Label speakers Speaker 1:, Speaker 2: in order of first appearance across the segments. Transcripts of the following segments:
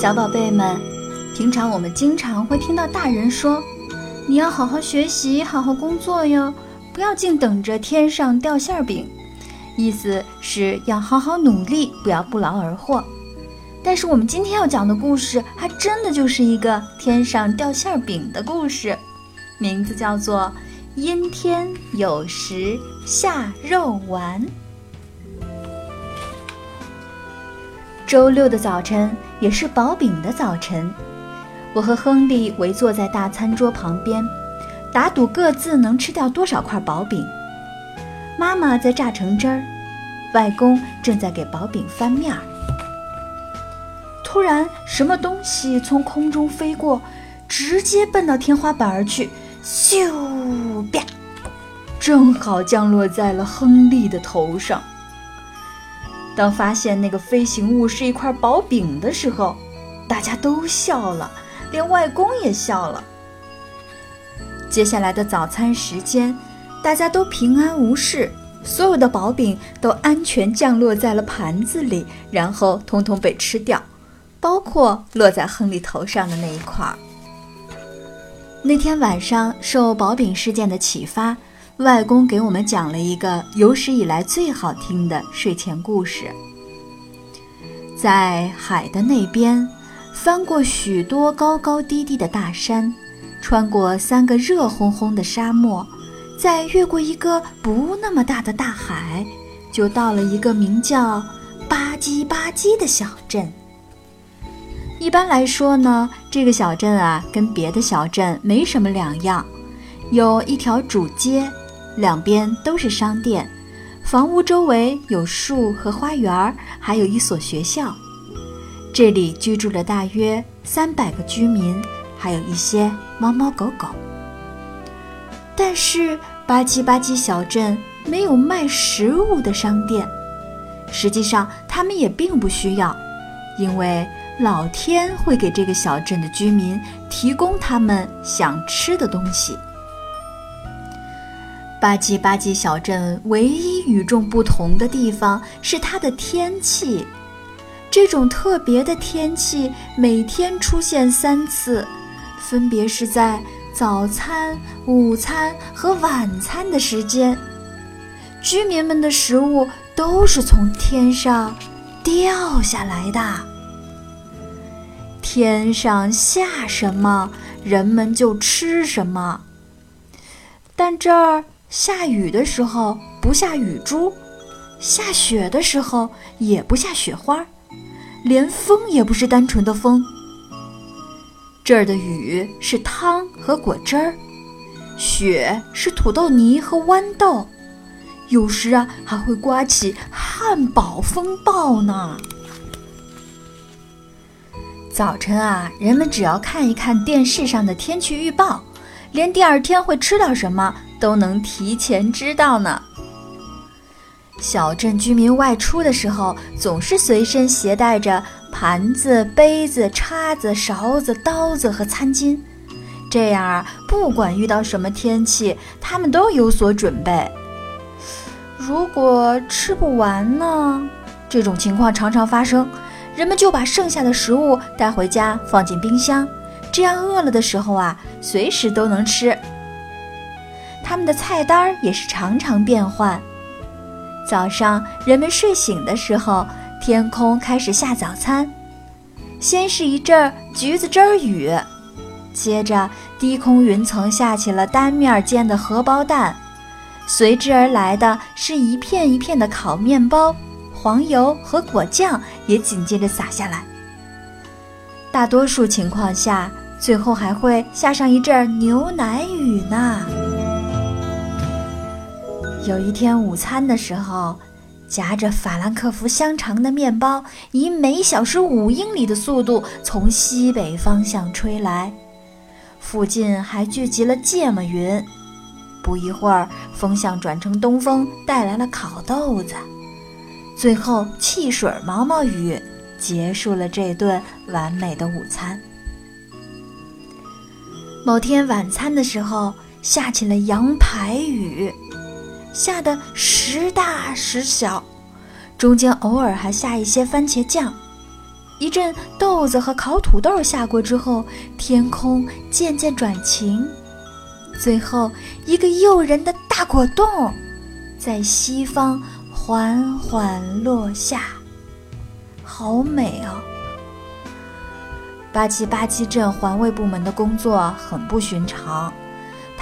Speaker 1: 小宝贝们，平常我们经常会听到大人说：“你要好好学习，好好工作哟，不要净等着天上掉馅饼。”意思是要好好努力，不要不劳而获。但是我们今天要讲的故事，还真的就是一个天上掉馅饼的故事，名字叫做《阴天有时下肉丸》。周六的早晨也是薄饼的早晨，我和亨利围坐在大餐桌旁边，打赌各自能吃掉多少块薄饼。妈妈在榨橙汁儿，外公正在给薄饼翻面儿。突然，什么东西从空中飞过，直接奔到天花板而去，咻吧，正好降落在了亨利的头上。当发现那个飞行物是一块薄饼的时候，大家都笑了，连外公也笑了。接下来的早餐时间，大家都平安无事，所有的薄饼都安全降落在了盘子里，然后通通被吃掉，包括落在亨利头上的那一块。那天晚上，受薄饼事件的启发。外公给我们讲了一个有史以来最好听的睡前故事。在海的那边，翻过许多高高低低的大山，穿过三个热烘烘的沙漠，再越过一个不那么大的大海，就到了一个名叫吧唧吧唧的小镇。一般来说呢，这个小镇啊，跟别的小镇没什么两样，有一条主街。两边都是商店，房屋周围有树和花园，还有一所学校。这里居住了大约三百个居民，还有一些猫猫狗狗。但是吧唧吧唧小镇没有卖食物的商店，实际上他们也并不需要，因为老天会给这个小镇的居民提供他们想吃的东西。吧唧吧唧小镇唯一与众不同的地方是它的天气，这种特别的天气每天出现三次，分别是在早餐、午餐和晚餐的时间。居民们的食物都是从天上掉下来的，天上下什么，人们就吃什么。但这儿。下雨的时候不下雨珠，下雪的时候也不下雪花，连风也不是单纯的风。这儿的雨是汤和果汁儿，雪是土豆泥和豌豆，有时啊还会刮起汉堡风暴呢。早晨啊，人们只要看一看电视上的天气预报，连第二天会吃到什么。都能提前知道呢。小镇居民外出的时候，总是随身携带着盘子、杯子、叉子、勺子、刀子和餐巾，这样啊，不管遇到什么天气，他们都有所准备。如果吃不完呢？这种情况常常发生，人们就把剩下的食物带回家，放进冰箱，这样饿了的时候啊，随时都能吃。他们的菜单也是常常变换。早上人们睡醒的时候，天空开始下早餐，先是一阵橘子汁儿雨，接着低空云层下起了单面煎的荷包蛋，随之而来的是一片一片的烤面包，黄油和果酱也紧接着洒下来。大多数情况下，最后还会下上一阵牛奶雨呢。有一天午餐的时候，夹着法兰克福香肠的面包以每小时五英里的速度从西北方向吹来，附近还聚集了芥末云。不一会儿，风向转成东风，带来了烤豆子。最后，汽水毛毛雨结束了这顿完美的午餐。某天晚餐的时候，下起了羊排雨。下的时大时小，中间偶尔还下一些番茄酱。一阵豆子和烤土豆下过之后，天空渐渐转晴，最后一个诱人的大果冻在西方缓缓落下，好美啊！八七八七镇环卫部门的工作很不寻常。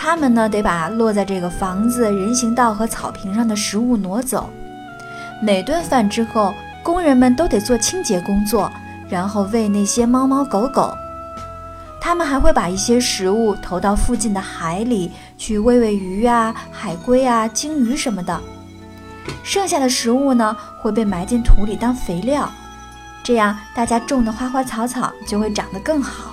Speaker 1: 他们呢，得把落在这个房子、人行道和草坪上的食物挪走。每顿饭之后，工人们都得做清洁工作，然后喂那些猫猫狗狗。他们还会把一些食物投到附近的海里去喂喂鱼啊、海龟啊、鲸鱼什么的。剩下的食物呢，会被埋进土里当肥料，这样大家种的花花草草就会长得更好。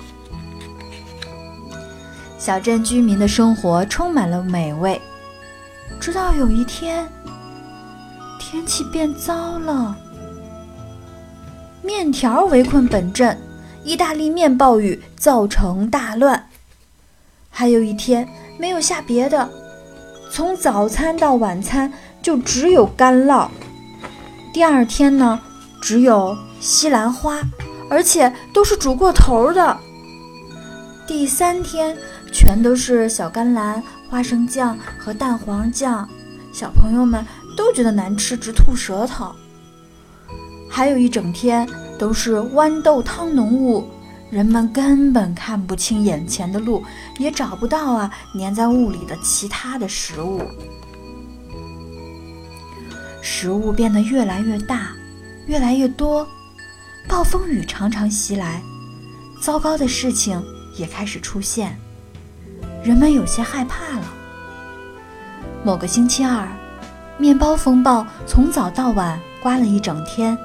Speaker 1: 小镇居民的生活充满了美味，直到有一天，天气变糟了。面条围困本镇，意大利面暴雨造成大乱。还有一天没有下别的，从早餐到晚餐就只有干酪。第二天呢，只有西兰花，而且都是煮过头的。第三天。全都是小甘蓝、花生酱和蛋黄酱，小朋友们都觉得难吃，直吐舌头。还有一整天都是豌豆汤浓雾，人们根本看不清眼前的路，也找不到啊粘在雾里的其他的食物。食物变得越来越大，越来越多，暴风雨常常袭来，糟糕的事情也开始出现。人们有些害怕了。某个星期二，面包风暴从早到晚刮了一整天，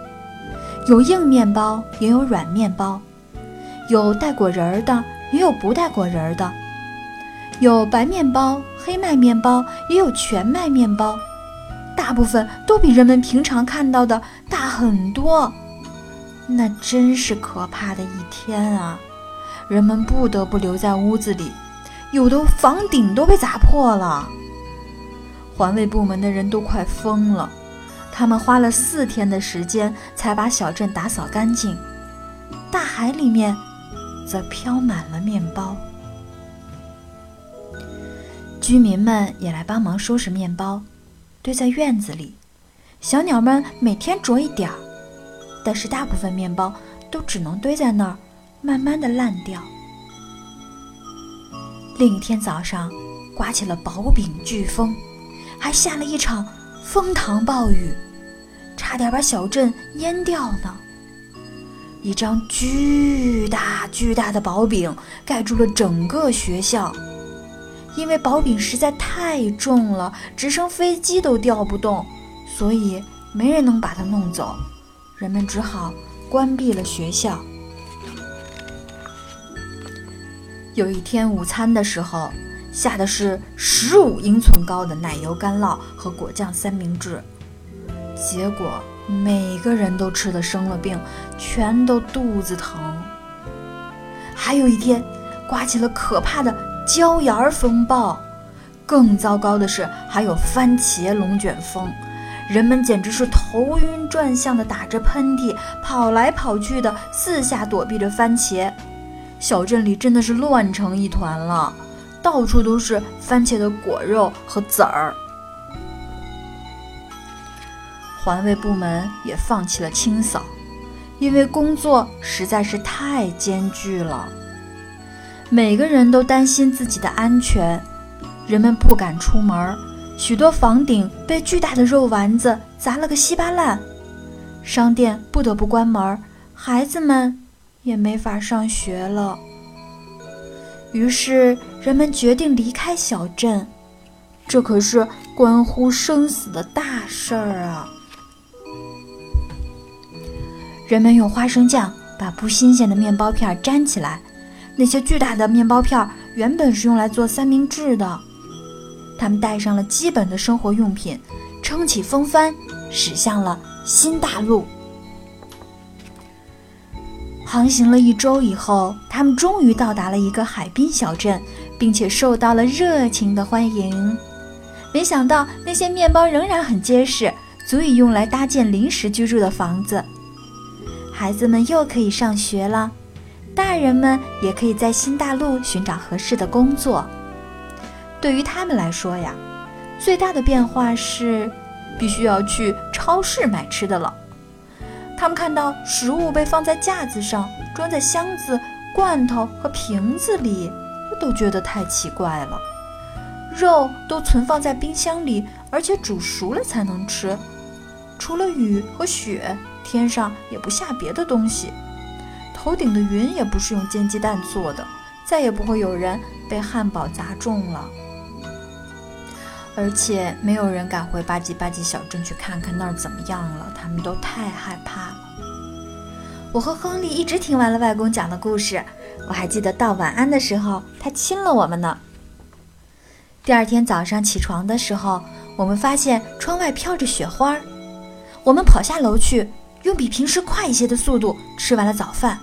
Speaker 1: 有硬面包，也有软面包，有带果仁儿的，也有不带果仁儿的，有白面包、黑麦面包，也有全麦面包，大部分都比人们平常看到的大很多。那真是可怕的一天啊！人们不得不留在屋子里。有的房顶都被砸破了，环卫部门的人都快疯了。他们花了四天的时间才把小镇打扫干净。大海里面则飘满了面包。居民们也来帮忙收拾面包，堆在院子里。小鸟们每天啄一点儿，但是大部分面包都只能堆在那儿，慢慢的烂掉。另一天早上，刮起了薄饼飓风，还下了一场风糖暴雨，差点把小镇淹掉呢。一张巨大巨大的薄饼盖住了整个学校，因为薄饼实在太重了，直升飞机都吊不动，所以没人能把它弄走，人们只好关闭了学校。有一天午餐的时候，下的是十五英寸高的奶油干酪和果酱三明治，结果每个人都吃的生了病，全都肚子疼。还有一天，刮起了可怕的椒盐风暴，更糟糕的是还有番茄龙卷风，人们简直是头晕转向的打着喷嚏，跑来跑去的四下躲避着番茄。小镇里真的是乱成一团了，到处都是番茄的果肉和籽儿。环卫部门也放弃了清扫，因为工作实在是太艰巨了。每个人都担心自己的安全，人们不敢出门，许多房顶被巨大的肉丸子砸了个稀巴烂，商店不得不关门，孩子们。也没法上学了。于是人们决定离开小镇，这可是关乎生死的大事儿啊！人们用花生酱把不新鲜的面包片粘起来，那些巨大的面包片原本是用来做三明治的。他们带上了基本的生活用品，撑起风帆，驶向了新大陆。航行了一周以后，他们终于到达了一个海滨小镇，并且受到了热情的欢迎。没想到那些面包仍然很结实，足以用来搭建临时居住的房子。孩子们又可以上学了，大人们也可以在新大陆寻找合适的工作。对于他们来说呀，最大的变化是必须要去超市买吃的了。他们看到食物被放在架子上，装在箱子、罐头和瓶子里，都觉得太奇怪了。肉都存放在冰箱里，而且煮熟了才能吃。除了雨和雪。天上也不下别的东西，头顶的云也不是用煎鸡蛋做的，再也不会有人被汉堡砸中了。而且没有人敢回吧唧吧唧小镇去看看那儿怎么样了，他们都太害怕了。我和亨利一直听完了外公讲的故事，我还记得道晚安的时候，他亲了我们呢。第二天早上起床的时候，我们发现窗外飘着雪花，我们跑下楼去。用比平时快一些的速度吃完了早饭，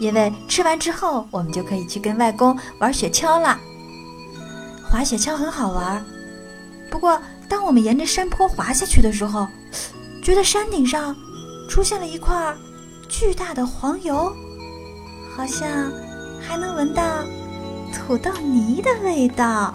Speaker 1: 因为吃完之后我们就可以去跟外公玩雪橇了。滑雪橇很好玩，不过当我们沿着山坡滑下去的时候，觉得山顶上出现了一块巨大的黄油，好像还能闻到土豆泥的味道。